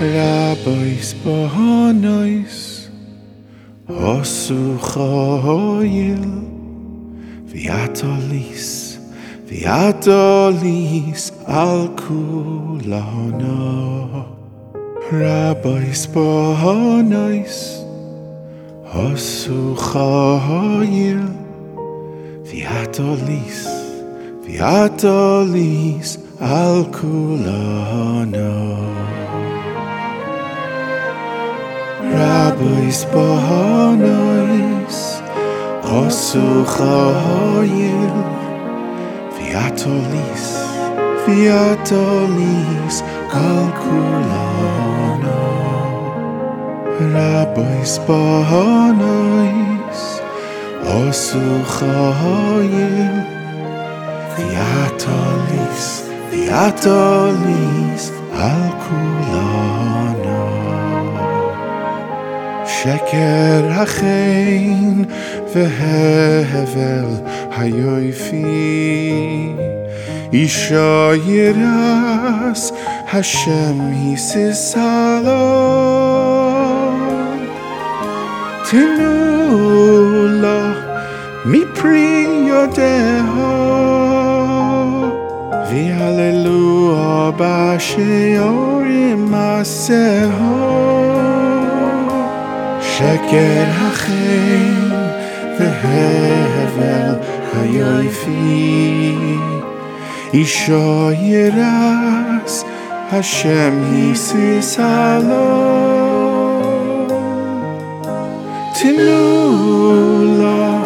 Rabbos Bohanois Osu Choyil Viatolis Viatolis Al Kulano Rabbos Bohanois Osu Choyil Viatolis Viatolis Al Kulano Rabbos Bohanois Osu Chayil Viatolis Viatolis Al Kulano Rabbos Bohanois Osu Chayil שקר החן והבל היופי אישה ירס השם היססה לו תנו לה מפרי יודעה ויהללוה בשיעורים מעשהו שקר החן והבל היופי אישו ירס השם היסיסה לו תנו לה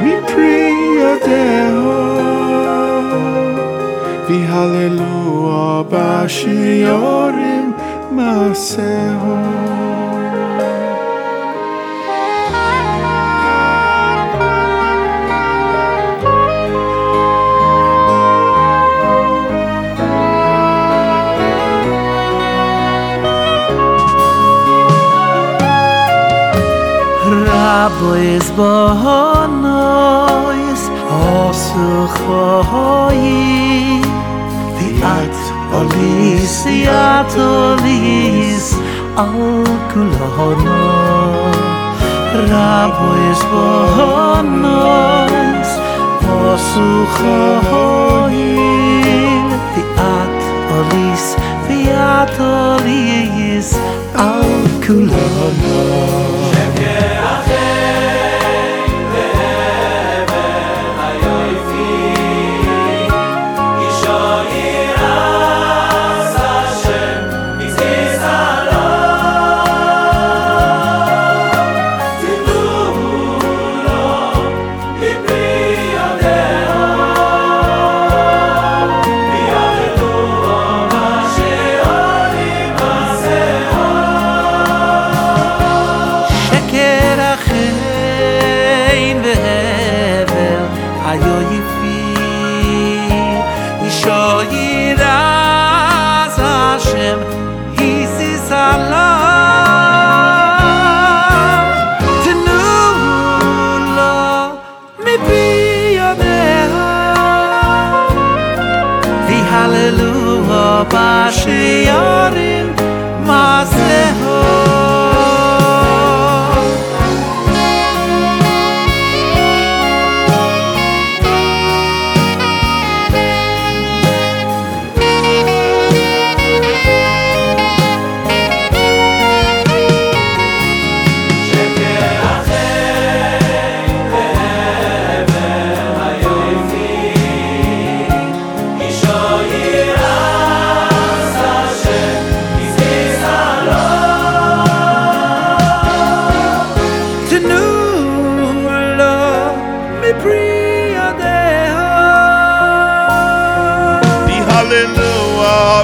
מפרי ידהו והללוה בשיעורים מעשהו Boys bonois osu khoi the at olis at olis al kulono Rabois bonois osu khoi the at olis the at olis al kulono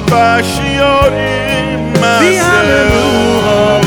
hallelujah, Bashiorim, Hallelujah.